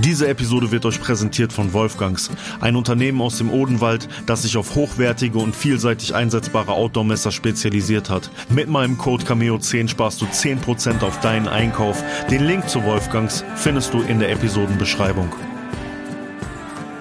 Diese Episode wird euch präsentiert von Wolfgangs, ein Unternehmen aus dem Odenwald, das sich auf hochwertige und vielseitig einsetzbare Outdoor-Messer spezialisiert hat. Mit meinem Code Cameo10 sparst du 10% auf deinen Einkauf. Den Link zu Wolfgangs findest du in der Episodenbeschreibung.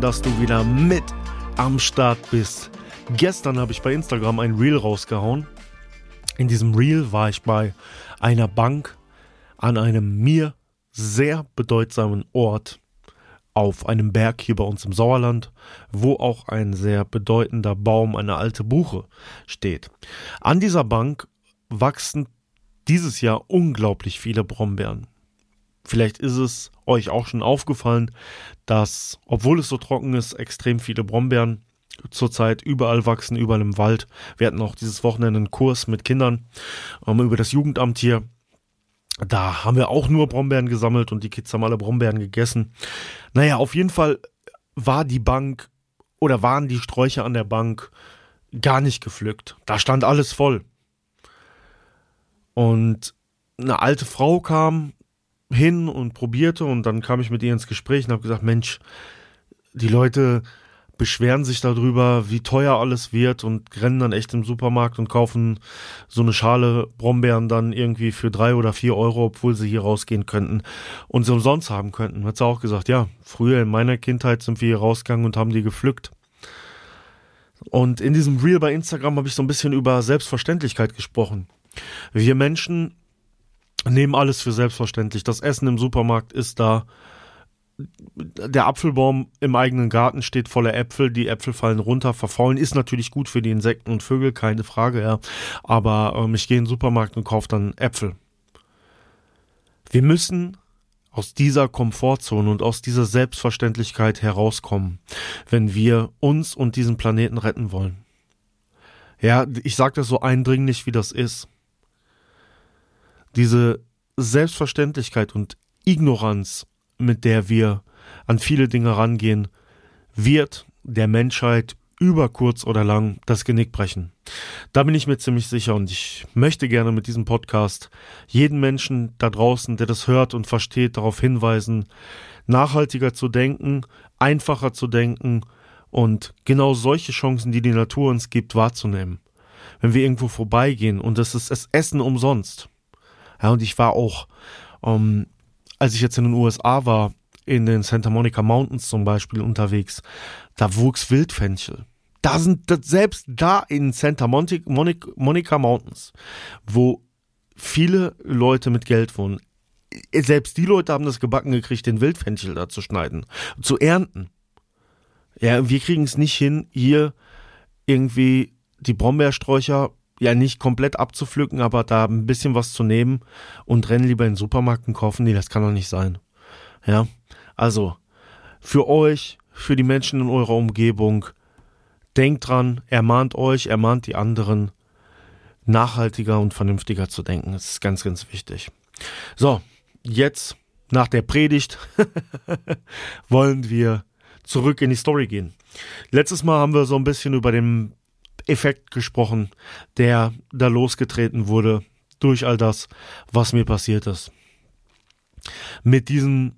dass du wieder mit am Start bist. Gestern habe ich bei Instagram ein Reel rausgehauen. In diesem Reel war ich bei einer Bank an einem mir sehr bedeutsamen Ort auf einem Berg hier bei uns im Sauerland, wo auch ein sehr bedeutender Baum, eine alte Buche steht. An dieser Bank wachsen dieses Jahr unglaublich viele Brombeeren. Vielleicht ist es euch auch schon aufgefallen, dass, obwohl es so trocken ist, extrem viele Brombeeren zurzeit überall wachsen, überall im Wald. Wir hatten auch dieses Wochenende einen Kurs mit Kindern ähm, über das Jugendamt hier. Da haben wir auch nur Brombeeren gesammelt und die Kids haben alle Brombeeren gegessen. Naja, auf jeden Fall war die Bank oder waren die Sträucher an der Bank gar nicht gepflückt. Da stand alles voll. Und eine alte Frau kam hin und probierte und dann kam ich mit ihr ins Gespräch und habe gesagt, Mensch, die Leute beschweren sich darüber, wie teuer alles wird und rennen dann echt im Supermarkt und kaufen so eine Schale Brombeeren dann irgendwie für drei oder vier Euro, obwohl sie hier rausgehen könnten und sie umsonst haben könnten. Hat sie auch gesagt, ja, früher in meiner Kindheit sind wir hier rausgegangen und haben die gepflückt. Und in diesem Reel bei Instagram habe ich so ein bisschen über Selbstverständlichkeit gesprochen. Wir Menschen nehmen alles für selbstverständlich. Das Essen im Supermarkt ist da der Apfelbaum im eigenen Garten steht voller Äpfel, die Äpfel fallen runter, verfaulen, ist natürlich gut für die Insekten und Vögel, keine Frage, ja. Aber ähm, ich gehe in den Supermarkt und kaufe dann Äpfel. Wir müssen aus dieser Komfortzone und aus dieser Selbstverständlichkeit herauskommen, wenn wir uns und diesen Planeten retten wollen. Ja, ich sage das so eindringlich, wie das ist. Diese Selbstverständlichkeit und Ignoranz mit der wir an viele Dinge rangehen, wird der Menschheit über kurz oder lang das Genick brechen. Da bin ich mir ziemlich sicher und ich möchte gerne mit diesem Podcast jeden Menschen da draußen, der das hört und versteht, darauf hinweisen, nachhaltiger zu denken, einfacher zu denken und genau solche Chancen, die die Natur uns gibt, wahrzunehmen. Wenn wir irgendwo vorbeigehen und es ist das Essen umsonst. Ja, und ich war auch ähm, als ich jetzt in den USA war, in den Santa Monica Mountains zum Beispiel unterwegs, da wuchs Wildfenchel. Da sind selbst da in Santa Monica Mountains, wo viele Leute mit Geld wohnen, selbst die Leute haben das gebacken gekriegt, den Wildfenchel da zu schneiden, zu ernten. Ja, wir kriegen es nicht hin, hier irgendwie die Brombeersträucher ja nicht komplett abzupflücken, aber da ein bisschen was zu nehmen und rennen lieber in den Supermarkt und kaufen die, das kann doch nicht sein. Ja, also für euch, für die Menschen in eurer Umgebung, denkt dran, ermahnt euch, ermahnt die anderen, nachhaltiger und vernünftiger zu denken. Das ist ganz, ganz wichtig. So, jetzt nach der Predigt wollen wir zurück in die Story gehen. Letztes Mal haben wir so ein bisschen über den Effekt gesprochen, der da losgetreten wurde durch all das, was mir passiert ist. Mit diesem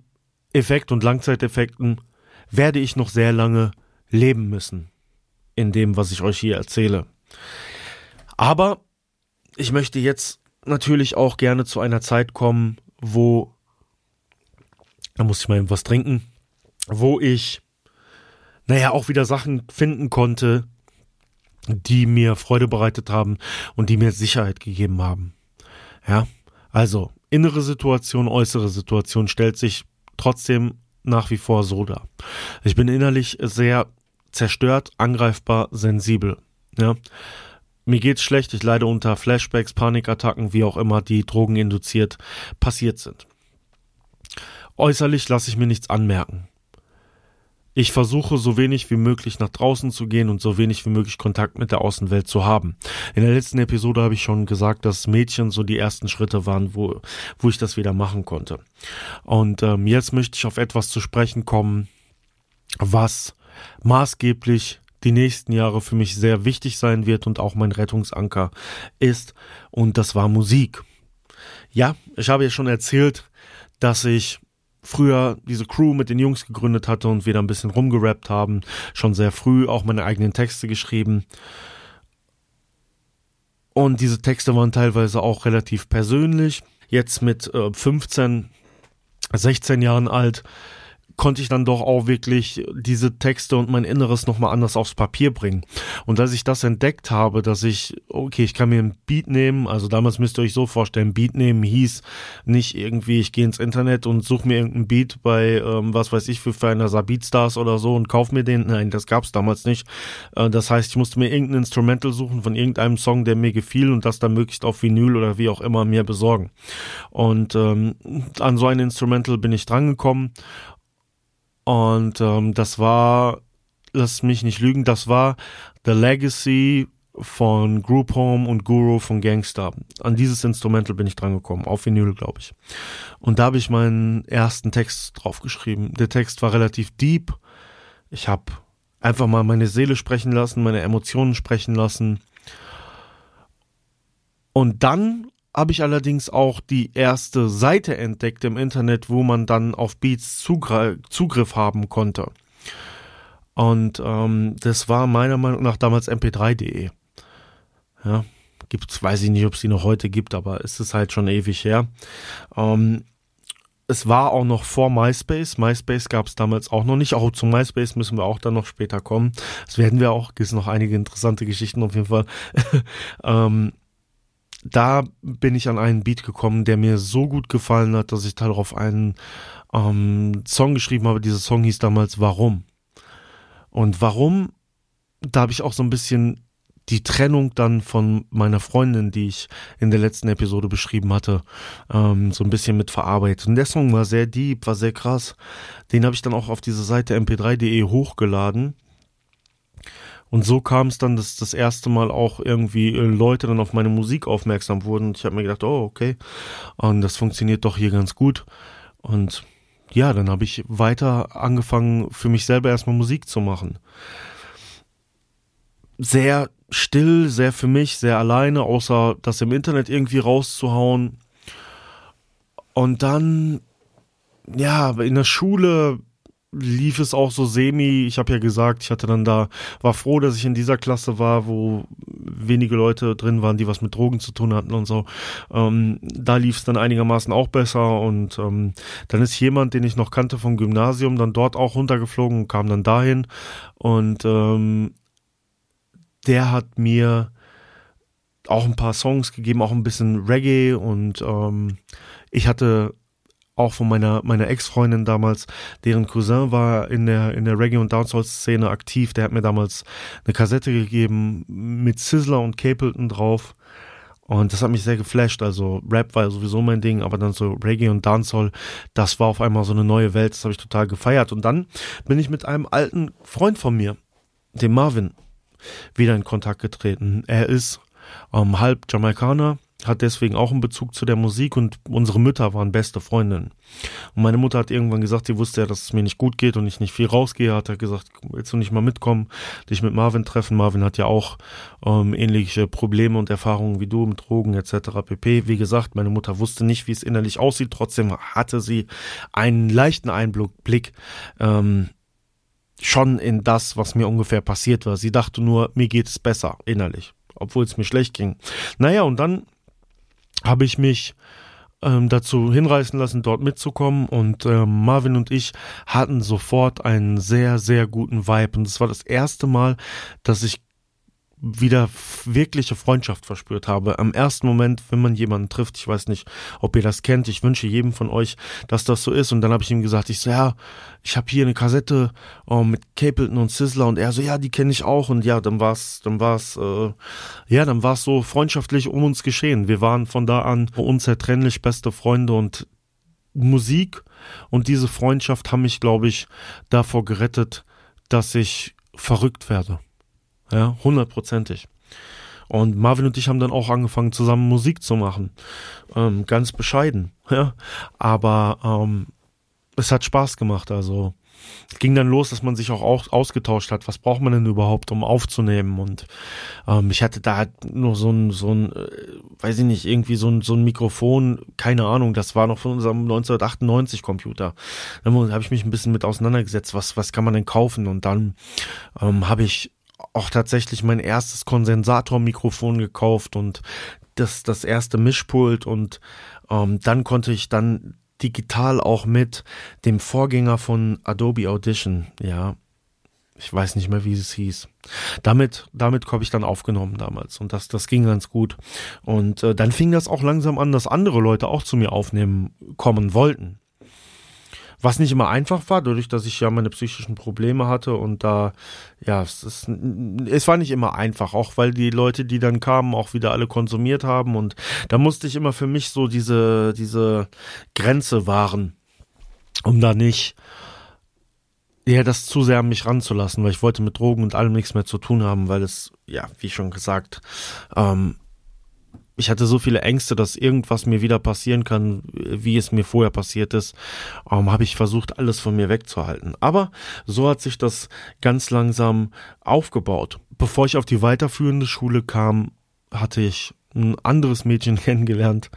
Effekt und Langzeiteffekten werde ich noch sehr lange leben müssen in dem, was ich euch hier erzähle. Aber ich möchte jetzt natürlich auch gerne zu einer Zeit kommen, wo, da muss ich mal was trinken, wo ich, naja, auch wieder Sachen finden konnte, die mir Freude bereitet haben und die mir Sicherheit gegeben haben. Ja, also innere Situation, äußere Situation stellt sich trotzdem nach wie vor so dar. Ich bin innerlich sehr zerstört, angreifbar, sensibel. Ja, mir geht's schlecht, ich leide unter Flashbacks, Panikattacken, wie auch immer, die drogeninduziert passiert sind. Äußerlich lasse ich mir nichts anmerken. Ich versuche so wenig wie möglich nach draußen zu gehen und so wenig wie möglich Kontakt mit der Außenwelt zu haben. In der letzten Episode habe ich schon gesagt, dass Mädchen so die ersten Schritte waren, wo, wo ich das wieder machen konnte. Und ähm, jetzt möchte ich auf etwas zu sprechen kommen, was maßgeblich die nächsten Jahre für mich sehr wichtig sein wird und auch mein Rettungsanker ist. Und das war Musik. Ja, ich habe ja schon erzählt, dass ich früher diese Crew mit den Jungs gegründet hatte und wir da ein bisschen rumgerappt haben. Schon sehr früh auch meine eigenen Texte geschrieben. Und diese Texte waren teilweise auch relativ persönlich. Jetzt mit äh, 15, 16 Jahren alt konnte ich dann doch auch wirklich diese Texte und mein Inneres nochmal anders aufs Papier bringen. Und als ich das entdeckt habe, dass ich, okay, ich kann mir ein Beat nehmen, also damals müsst ihr euch so vorstellen, Beat nehmen hieß nicht irgendwie, ich gehe ins Internet und suche mir irgendeinen Beat bei, ähm, was weiß ich, für Ferner Beatstars oder so und kauf mir den. Nein, das gab's damals nicht. Äh, das heißt, ich musste mir irgendein Instrumental suchen von irgendeinem Song, der mir gefiel und das dann möglichst auf Vinyl oder wie auch immer mir besorgen. Und ähm, an so ein Instrumental bin ich drangekommen und ähm, das war, lass mich nicht lügen, das war The Legacy von Group Home und Guru von Gangster. An dieses Instrumental bin ich drangekommen, auf Vinyl, glaube ich. Und da habe ich meinen ersten Text draufgeschrieben. Der Text war relativ deep. Ich habe einfach mal meine Seele sprechen lassen, meine Emotionen sprechen lassen. Und dann habe ich allerdings auch die erste Seite entdeckt im Internet, wo man dann auf Beats Zugr Zugriff haben konnte. Und ähm, das war meiner Meinung nach damals mp3.de. Ja, gibt's, weiß ich nicht, ob es die noch heute gibt, aber es ist halt schon ewig her. Ähm, es war auch noch vor MySpace. MySpace gab es damals auch noch nicht. Auch zu MySpace müssen wir auch dann noch später kommen. Das werden wir auch. Gibt noch einige interessante Geschichten auf jeden Fall. ähm, da bin ich an einen Beat gekommen, der mir so gut gefallen hat, dass ich darauf einen ähm, Song geschrieben habe. Dieser Song hieß damals Warum. Und warum, da habe ich auch so ein bisschen die Trennung dann von meiner Freundin, die ich in der letzten Episode beschrieben hatte, ähm, so ein bisschen mit verarbeitet. Und der Song war sehr deep, war sehr krass. Den habe ich dann auch auf diese Seite mp3.de hochgeladen. Und so kam es dann, dass das erste Mal auch irgendwie äh, Leute dann auf meine Musik aufmerksam wurden. Und ich habe mir gedacht, oh, okay. Und das funktioniert doch hier ganz gut. Und ja, dann habe ich weiter angefangen, für mich selber erstmal Musik zu machen. Sehr still, sehr für mich, sehr alleine, außer das im Internet irgendwie rauszuhauen. Und dann, ja, in der Schule lief es auch so semi. Ich habe ja gesagt, ich hatte dann da, war froh, dass ich in dieser Klasse war, wo wenige Leute drin waren, die was mit Drogen zu tun hatten und so. Ähm, da lief es dann einigermaßen auch besser und ähm, dann ist jemand, den ich noch kannte vom Gymnasium, dann dort auch runtergeflogen und kam dann dahin und ähm, der hat mir auch ein paar Songs gegeben, auch ein bisschen Reggae und ähm, ich hatte auch von meiner, meiner Ex-Freundin damals, deren Cousin war in der, in der Reggae- und Dancehall-Szene aktiv. Der hat mir damals eine Kassette gegeben mit Sizzler und Capleton drauf. Und das hat mich sehr geflasht. Also Rap war sowieso mein Ding, aber dann so Reggae und Dancehall, das war auf einmal so eine neue Welt. Das habe ich total gefeiert. Und dann bin ich mit einem alten Freund von mir, dem Marvin, wieder in Kontakt getreten. Er ist ähm, halb Jamaikaner, hat deswegen auch einen Bezug zu der Musik und unsere Mütter waren beste Freundinnen. Und meine Mutter hat irgendwann gesagt, sie wusste ja, dass es mir nicht gut geht und ich nicht viel rausgehe, hat er gesagt, willst du nicht mal mitkommen, dich mit Marvin treffen? Marvin hat ja auch ähm, ähnliche Probleme und Erfahrungen wie du mit Drogen etc. pp. Wie gesagt, meine Mutter wusste nicht, wie es innerlich aussieht, trotzdem hatte sie einen leichten Einblick ähm, schon in das, was mir ungefähr passiert war. Sie dachte nur, mir geht es besser innerlich obwohl es mir schlecht ging. Naja, und dann habe ich mich ähm, dazu hinreißen lassen, dort mitzukommen. Und äh, Marvin und ich hatten sofort einen sehr, sehr guten Vibe. Und es war das erste Mal, dass ich wieder wirkliche Freundschaft verspürt habe. Am ersten Moment, wenn man jemanden trifft, ich weiß nicht, ob ihr das kennt, ich wünsche jedem von euch, dass das so ist. Und dann habe ich ihm gesagt, ich so, ja, ich habe hier eine Kassette oh, mit Capleton und Sizzler und er so, ja, die kenne ich auch. Und ja, dann war's, dann war's, äh, ja, dann war's so freundschaftlich um uns geschehen. Wir waren von da an unzertrennlich beste Freunde und Musik und diese Freundschaft haben mich, glaube ich, davor gerettet, dass ich verrückt werde. Ja, hundertprozentig. Und Marvin und ich haben dann auch angefangen, zusammen Musik zu machen. Ähm, ganz bescheiden, ja. Aber ähm, es hat Spaß gemacht. Also ging dann los, dass man sich auch ausgetauscht hat. Was braucht man denn überhaupt, um aufzunehmen? Und ähm, ich hatte da nur so ein, so ein, äh, weiß ich nicht, irgendwie so ein, so ein Mikrofon, keine Ahnung, das war noch von unserem 1998 Computer. Dann habe ich mich ein bisschen mit auseinandergesetzt, was, was kann man denn kaufen? Und dann ähm, habe ich auch tatsächlich mein erstes Kondensatormikrofon gekauft und das, das erste Mischpult und ähm, dann konnte ich dann digital auch mit dem Vorgänger von Adobe Audition, ja. Ich weiß nicht mehr, wie es hieß. Damit, damit habe ich dann aufgenommen damals und das, das ging ganz gut. Und äh, dann fing das auch langsam an, dass andere Leute auch zu mir aufnehmen kommen wollten. Was nicht immer einfach war, dadurch, dass ich ja meine psychischen Probleme hatte und da, ja, es, ist, es war nicht immer einfach, auch weil die Leute, die dann kamen, auch wieder alle konsumiert haben und da musste ich immer für mich so diese, diese Grenze wahren, um da nicht, ja, das zu sehr an mich ranzulassen, weil ich wollte mit Drogen und allem nichts mehr zu tun haben, weil es, ja, wie schon gesagt, ähm, ich hatte so viele Ängste, dass irgendwas mir wieder passieren kann, wie es mir vorher passiert ist, ähm, habe ich versucht, alles von mir wegzuhalten. Aber so hat sich das ganz langsam aufgebaut. Bevor ich auf die weiterführende Schule kam, hatte ich ein anderes Mädchen kennengelernt,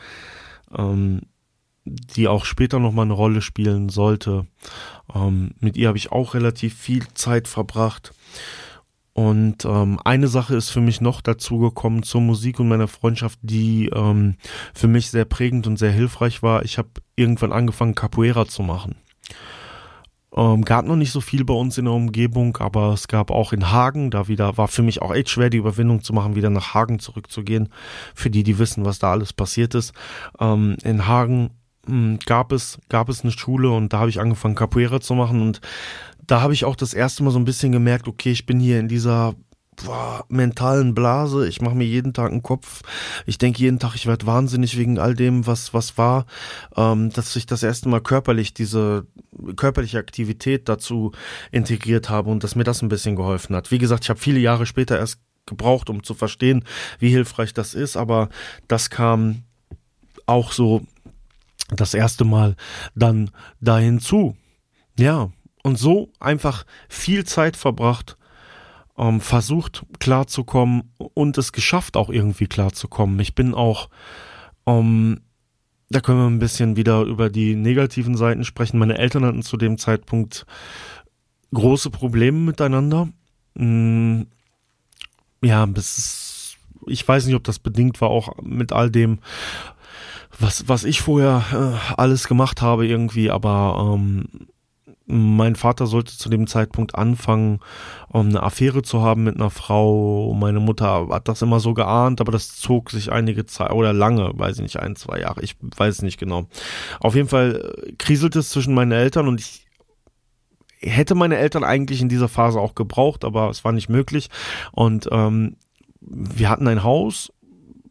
ähm, die auch später noch mal eine Rolle spielen sollte. Ähm, mit ihr habe ich auch relativ viel Zeit verbracht. Und ähm, eine Sache ist für mich noch dazu gekommen zur Musik und meiner Freundschaft, die ähm, für mich sehr prägend und sehr hilfreich war. Ich habe irgendwann angefangen, Capoeira zu machen. Ähm, gab noch nicht so viel bei uns in der Umgebung, aber es gab auch in Hagen, da wieder war für mich auch echt schwer, die Überwindung zu machen, wieder nach Hagen zurückzugehen. Für die, die wissen, was da alles passiert ist. Ähm, in Hagen mh, hm, gab es gab es eine Schule und da habe ich angefangen Capoeira zu machen und da habe ich auch das erste Mal so ein bisschen gemerkt, okay, ich bin hier in dieser boah, mentalen Blase. Ich mache mir jeden Tag einen Kopf. Ich denke jeden Tag, ich werde wahnsinnig wegen all dem, was was war, ähm, dass ich das erste Mal körperlich diese körperliche Aktivität dazu integriert habe und dass mir das ein bisschen geholfen hat. Wie gesagt, ich habe viele Jahre später erst gebraucht, um zu verstehen, wie hilfreich das ist, aber das kam auch so das erste Mal dann dahin zu. Ja, und so einfach viel Zeit verbracht, ähm, versucht klarzukommen und es geschafft auch irgendwie klarzukommen. Ich bin auch, ähm, da können wir ein bisschen wieder über die negativen Seiten sprechen. Meine Eltern hatten zu dem Zeitpunkt große Probleme miteinander. Hm, ja, bis ich weiß nicht, ob das bedingt war, auch mit all dem, was, was ich vorher äh, alles gemacht habe irgendwie, aber ähm, mein Vater sollte zu dem Zeitpunkt anfangen, um eine Affäre zu haben mit einer Frau. Meine Mutter hat das immer so geahnt, aber das zog sich einige Zeit oder lange, weiß ich nicht, ein, zwei Jahre, ich weiß nicht genau. Auf jeden Fall äh, kriselte es zwischen meinen Eltern und ich hätte meine Eltern eigentlich in dieser Phase auch gebraucht, aber es war nicht möglich. Und ähm, wir hatten ein Haus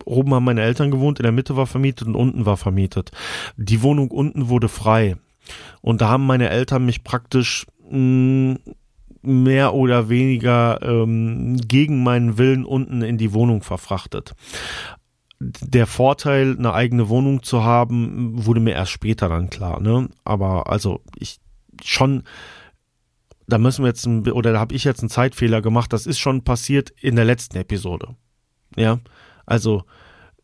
oben haben meine Eltern gewohnt, in der Mitte war vermietet und unten war vermietet. Die Wohnung unten wurde frei. Und da haben meine Eltern mich praktisch mm, mehr oder weniger ähm, gegen meinen Willen unten in die Wohnung verfrachtet. Der Vorteil, eine eigene Wohnung zu haben, wurde mir erst später dann klar. Ne? Aber also ich schon, da müssen wir jetzt, ein, oder da habe ich jetzt einen Zeitfehler gemacht. Das ist schon passiert in der letzten Episode. Ja, also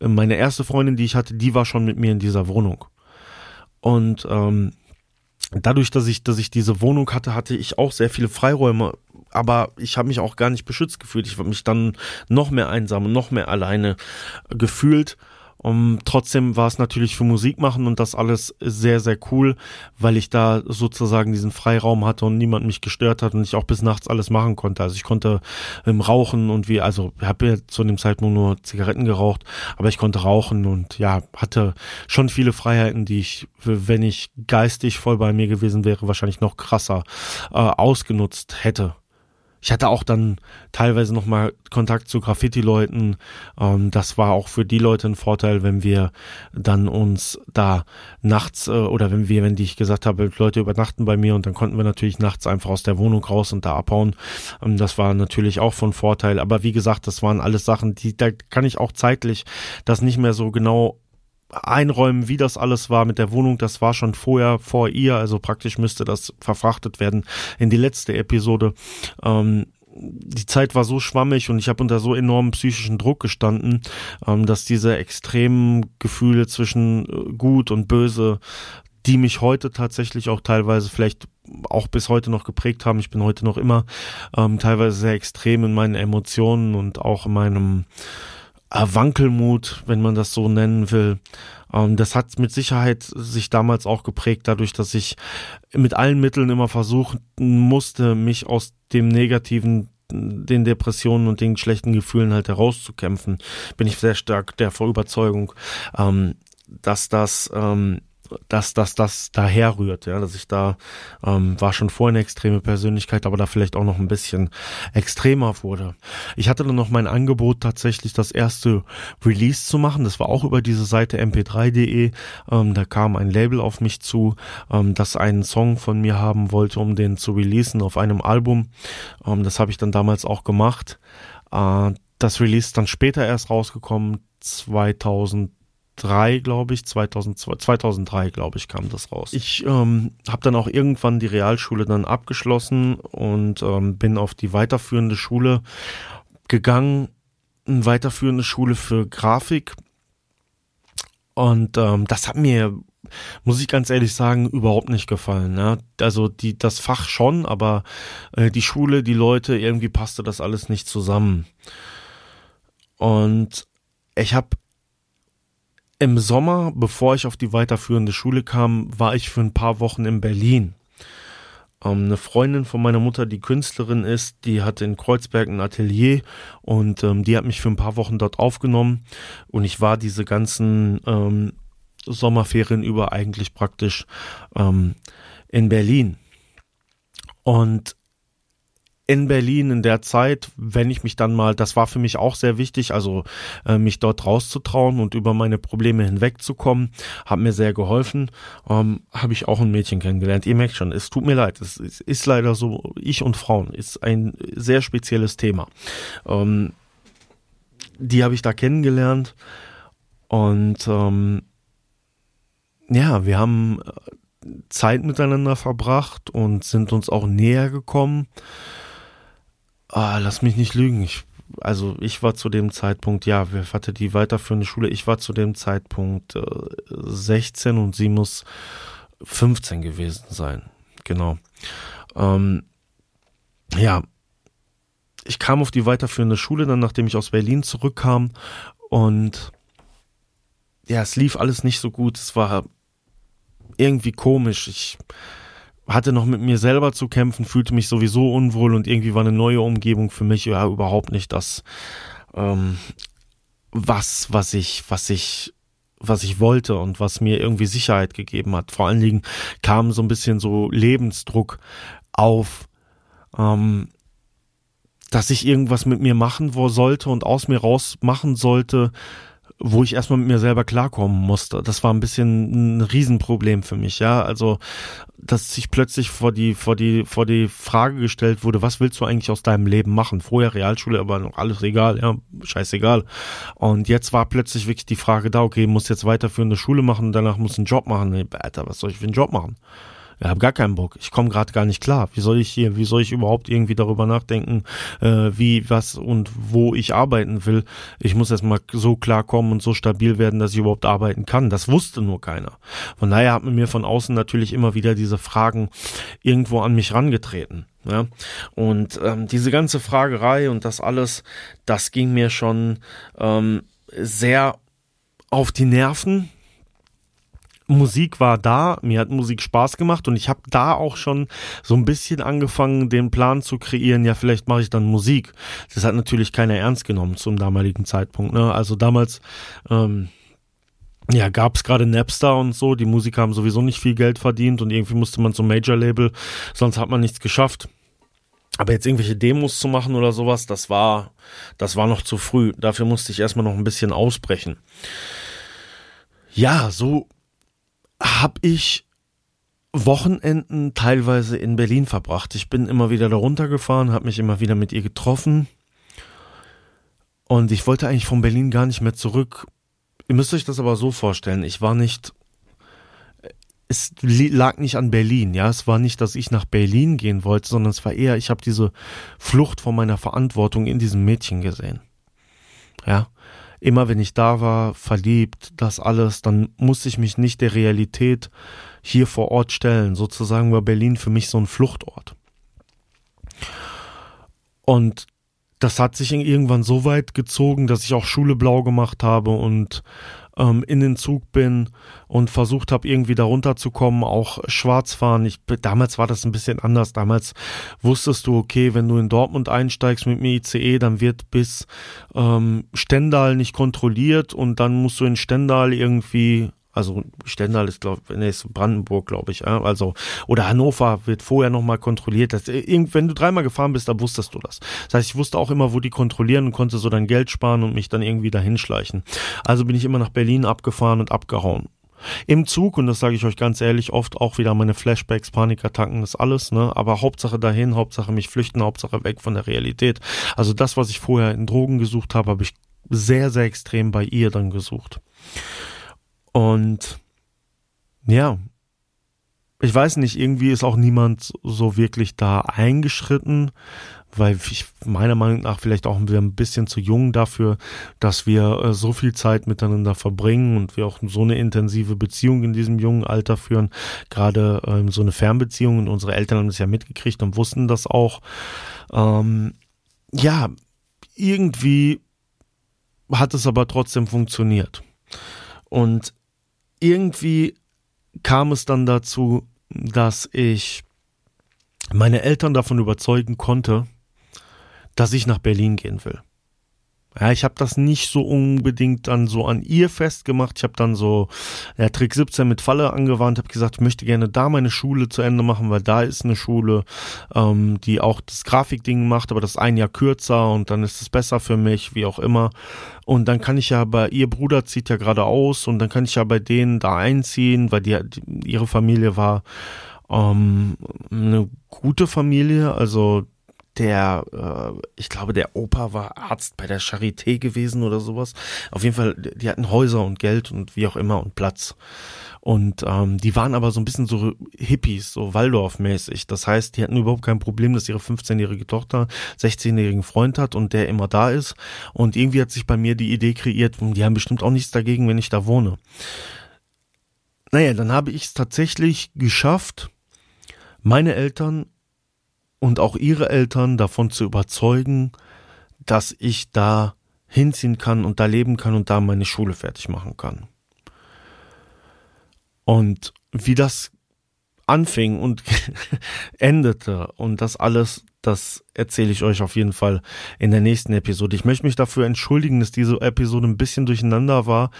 meine erste Freundin, die ich hatte, die war schon mit mir in dieser Wohnung. Und ähm, dadurch, dass ich, dass ich diese Wohnung hatte, hatte ich auch sehr viele Freiräume, aber ich habe mich auch gar nicht beschützt gefühlt. Ich habe mich dann noch mehr einsam und noch mehr alleine gefühlt um, trotzdem war es natürlich für Musik machen und das alles sehr, sehr cool, weil ich da sozusagen diesen Freiraum hatte und niemand mich gestört hat und ich auch bis nachts alles machen konnte. Also ich konnte ähm, rauchen und wie, also habe ja zu dem Zeitpunkt nur Zigaretten geraucht, aber ich konnte rauchen und ja, hatte schon viele Freiheiten, die ich, wenn ich geistig voll bei mir gewesen wäre, wahrscheinlich noch krasser äh, ausgenutzt hätte. Ich hatte auch dann teilweise nochmal Kontakt zu Graffiti-Leuten. Ähm, das war auch für die Leute ein Vorteil, wenn wir dann uns da nachts äh, oder wenn wir, wenn die ich gesagt habe, Leute übernachten bei mir und dann konnten wir natürlich nachts einfach aus der Wohnung raus und da abhauen. Ähm, das war natürlich auch von Vorteil. Aber wie gesagt, das waren alles Sachen, die, da kann ich auch zeitlich das nicht mehr so genau einräumen, wie das alles war mit der Wohnung. Das war schon vorher vor ihr, also praktisch müsste das verfrachtet werden in die letzte Episode. Ähm, die Zeit war so schwammig und ich habe unter so enormem psychischen Druck gestanden, ähm, dass diese extremen Gefühle zwischen äh, gut und böse, die mich heute tatsächlich auch teilweise vielleicht auch bis heute noch geprägt haben. Ich bin heute noch immer ähm, teilweise sehr extrem in meinen Emotionen und auch in meinem Wankelmut, wenn man das so nennen will. Ähm, das hat mit Sicherheit sich damals auch geprägt, dadurch, dass ich mit allen Mitteln immer versuchen musste, mich aus dem negativen den Depressionen und den schlechten Gefühlen halt herauszukämpfen, bin ich sehr stark der Überzeugung, ähm, dass das ähm, dass, dass das daher rührt, ja, dass ich da ähm, war schon vorher eine extreme Persönlichkeit, aber da vielleicht auch noch ein bisschen extremer wurde. Ich hatte dann noch mein Angebot tatsächlich das erste Release zu machen. Das war auch über diese Seite mp3.de. Ähm, da kam ein Label auf mich zu, ähm, das einen Song von mir haben wollte, um den zu releasen auf einem Album. Ähm, das habe ich dann damals auch gemacht. Äh, das Release ist dann später erst rausgekommen, 2000 2003, glaube ich, 2002, 2003, glaube ich, kam das raus. Ich ähm, habe dann auch irgendwann die Realschule dann abgeschlossen und ähm, bin auf die weiterführende Schule gegangen, eine weiterführende Schule für Grafik. Und ähm, das hat mir, muss ich ganz ehrlich sagen, überhaupt nicht gefallen. Ja? Also die, das Fach schon, aber äh, die Schule, die Leute, irgendwie passte das alles nicht zusammen. Und ich habe im Sommer, bevor ich auf die weiterführende Schule kam, war ich für ein paar Wochen in Berlin. Ähm, eine Freundin von meiner Mutter, die Künstlerin ist, die hatte in Kreuzberg ein Atelier und ähm, die hat mich für ein paar Wochen dort aufgenommen und ich war diese ganzen ähm, Sommerferien über eigentlich praktisch ähm, in Berlin. Und in Berlin in der Zeit, wenn ich mich dann mal, das war für mich auch sehr wichtig, also äh, mich dort rauszutrauen und über meine Probleme hinwegzukommen, hat mir sehr geholfen. Ähm, Habe ich auch ein Mädchen kennengelernt. Ihr merkt schon, es tut mir leid, es, es ist leider so, ich und Frauen ist ein sehr spezielles Thema. Ähm, die habe ich da kennengelernt und ähm, ja, wir haben äh, Zeit miteinander verbracht und sind uns auch näher gekommen. Ah, lass mich nicht lügen. Ich, also ich war zu dem Zeitpunkt, ja, wer hatte die weiterführende Schule? Ich war zu dem Zeitpunkt äh, 16 und sie muss 15 gewesen sein. Genau. Ähm, ja, ich kam auf die weiterführende Schule dann, nachdem ich aus Berlin zurückkam und ja, es lief alles nicht so gut. Es war irgendwie komisch. Ich hatte noch mit mir selber zu kämpfen, fühlte mich sowieso unwohl und irgendwie war eine neue Umgebung für mich ja überhaupt nicht das, ähm, was, was ich, was ich, was ich wollte und was mir irgendwie Sicherheit gegeben hat. Vor allen Dingen kam so ein bisschen so Lebensdruck auf, ähm, dass ich irgendwas mit mir machen wo sollte und aus mir raus machen sollte, wo ich erstmal mit mir selber klarkommen musste. Das war ein bisschen ein Riesenproblem für mich, ja. Also, dass sich plötzlich vor die, vor die, vor die Frage gestellt wurde, was willst du eigentlich aus deinem Leben machen? Vorher Realschule, aber noch alles egal, ja, scheißegal. Und jetzt war plötzlich wirklich die Frage da, okay, muss jetzt weiterführende Schule machen danach muss einen Job machen. Alter, was soll ich für einen Job machen? Ich habe gar keinen Bock. Ich komme gerade gar nicht klar. Wie soll ich hier, wie soll ich überhaupt irgendwie darüber nachdenken, äh, wie, was und wo ich arbeiten will? Ich muss erstmal so klar kommen und so stabil werden, dass ich überhaupt arbeiten kann. Das wusste nur keiner. Von daher hat man mir von außen natürlich immer wieder diese Fragen irgendwo an mich rangetreten. Ja, und ähm, diese ganze Fragerei und das alles, das ging mir schon ähm, sehr auf die Nerven, Musik war da, mir hat Musik Spaß gemacht und ich habe da auch schon so ein bisschen angefangen, den Plan zu kreieren, ja, vielleicht mache ich dann Musik. Das hat natürlich keiner ernst genommen zum damaligen Zeitpunkt. Ne? Also damals ähm, ja, gab es gerade Napster und so, die Musiker haben sowieso nicht viel Geld verdient und irgendwie musste man zum Major-Label, sonst hat man nichts geschafft. Aber jetzt irgendwelche Demos zu machen oder sowas, das war, das war noch zu früh. Dafür musste ich erstmal noch ein bisschen ausbrechen. Ja, so habe ich Wochenenden teilweise in Berlin verbracht. Ich bin immer wieder da runtergefahren, habe mich immer wieder mit ihr getroffen. Und ich wollte eigentlich von Berlin gar nicht mehr zurück. Ihr müsst euch das aber so vorstellen. Ich war nicht es lag nicht an Berlin, ja, es war nicht, dass ich nach Berlin gehen wollte, sondern es war eher, ich habe diese Flucht von meiner Verantwortung in diesem Mädchen gesehen. Ja, immer wenn ich da war, verliebt, das alles, dann musste ich mich nicht der Realität hier vor Ort stellen. Sozusagen war Berlin für mich so ein Fluchtort. Und das hat sich irgendwann so weit gezogen, dass ich auch Schule blau gemacht habe und ähm, in den Zug bin und versucht habe, irgendwie da runterzukommen, auch schwarz fahren. Ich, damals war das ein bisschen anders. Damals wusstest du, okay, wenn du in Dortmund einsteigst mit dem ICE, dann wird bis ähm, Stendal nicht kontrolliert und dann musst du in Stendal irgendwie also Stendal ist, glaube nee, ist Brandenburg, glaube ich. Also, oder Hannover wird vorher nochmal kontrolliert. Das, wenn du dreimal gefahren bist, da wusstest du das. Das heißt, ich wusste auch immer, wo die kontrollieren und konnte so dann Geld sparen und mich dann irgendwie dahin schleichen. Also bin ich immer nach Berlin abgefahren und abgehauen. Im Zug, und das sage ich euch ganz ehrlich, oft auch wieder meine Flashbacks, Panikattacken, das alles, ne? Aber Hauptsache dahin, Hauptsache mich flüchten, Hauptsache weg von der Realität. Also das, was ich vorher in Drogen gesucht habe, habe ich sehr, sehr extrem bei ihr dann gesucht. Und ja, ich weiß nicht, irgendwie ist auch niemand so wirklich da eingeschritten, weil ich meiner Meinung nach vielleicht auch wir ein bisschen zu jung dafür, dass wir äh, so viel Zeit miteinander verbringen und wir auch so eine intensive Beziehung in diesem jungen Alter führen, gerade ähm, so eine Fernbeziehung und unsere Eltern haben das ja mitgekriegt und wussten das auch. Ähm, ja, irgendwie hat es aber trotzdem funktioniert. Und irgendwie kam es dann dazu, dass ich meine Eltern davon überzeugen konnte, dass ich nach Berlin gehen will. Ja, ich habe das nicht so unbedingt dann so an ihr festgemacht. Ich habe dann so ja, Trick 17 mit Falle angewandt, habe gesagt, ich möchte gerne da meine Schule zu Ende machen, weil da ist eine Schule, ähm, die auch das Grafikding macht, aber das ein Jahr kürzer und dann ist es besser für mich, wie auch immer. Und dann kann ich ja bei ihr Bruder zieht ja gerade aus und dann kann ich ja bei denen da einziehen, weil die, die ihre Familie war ähm, eine gute Familie, also der, äh, ich glaube, der Opa war Arzt bei der Charité gewesen oder sowas. Auf jeden Fall, die hatten Häuser und Geld und wie auch immer und Platz. Und ähm, die waren aber so ein bisschen so Hippies, so Waldorf-mäßig. Das heißt, die hatten überhaupt kein Problem, dass ihre 15-jährige Tochter 16-jährigen Freund hat und der immer da ist. Und irgendwie hat sich bei mir die Idee kreiert, die haben bestimmt auch nichts dagegen, wenn ich da wohne. Naja, dann habe ich es tatsächlich geschafft, meine Eltern und auch ihre Eltern davon zu überzeugen, dass ich da hinziehen kann und da leben kann und da meine Schule fertig machen kann. Und wie das anfing und endete und das alles, das erzähle ich euch auf jeden Fall in der nächsten Episode. Ich möchte mich dafür entschuldigen, dass diese Episode ein bisschen durcheinander war.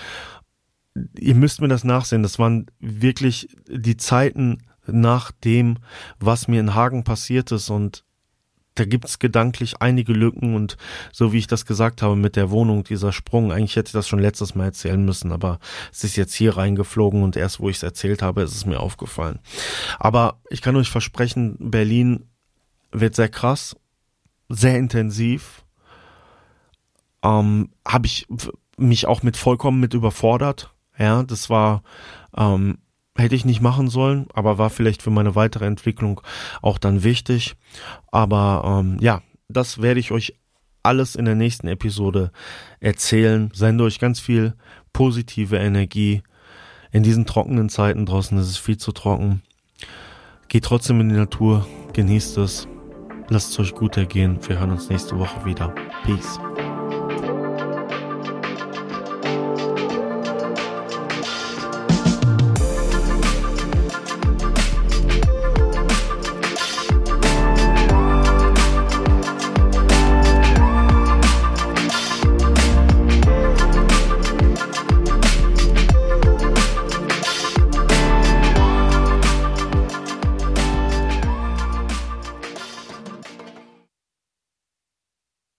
Ihr müsst mir das nachsehen. Das waren wirklich die Zeiten, nach dem, was mir in Hagen passiert ist und da gibt's gedanklich einige Lücken und so wie ich das gesagt habe mit der Wohnung, dieser Sprung, eigentlich hätte ich das schon letztes Mal erzählen müssen, aber es ist jetzt hier reingeflogen und erst wo ich es erzählt habe, ist es mir aufgefallen. Aber ich kann euch versprechen, Berlin wird sehr krass, sehr intensiv. Ähm, habe ich mich auch mit vollkommen mit überfordert. Ja, das war ähm, hätte ich nicht machen sollen, aber war vielleicht für meine weitere Entwicklung auch dann wichtig. Aber ähm, ja, das werde ich euch alles in der nächsten Episode erzählen. Sende euch ganz viel positive Energie. In diesen trockenen Zeiten draußen ist es viel zu trocken. Geht trotzdem in die Natur, genießt es. Lasst es euch gut ergehen. Wir hören uns nächste Woche wieder. Peace.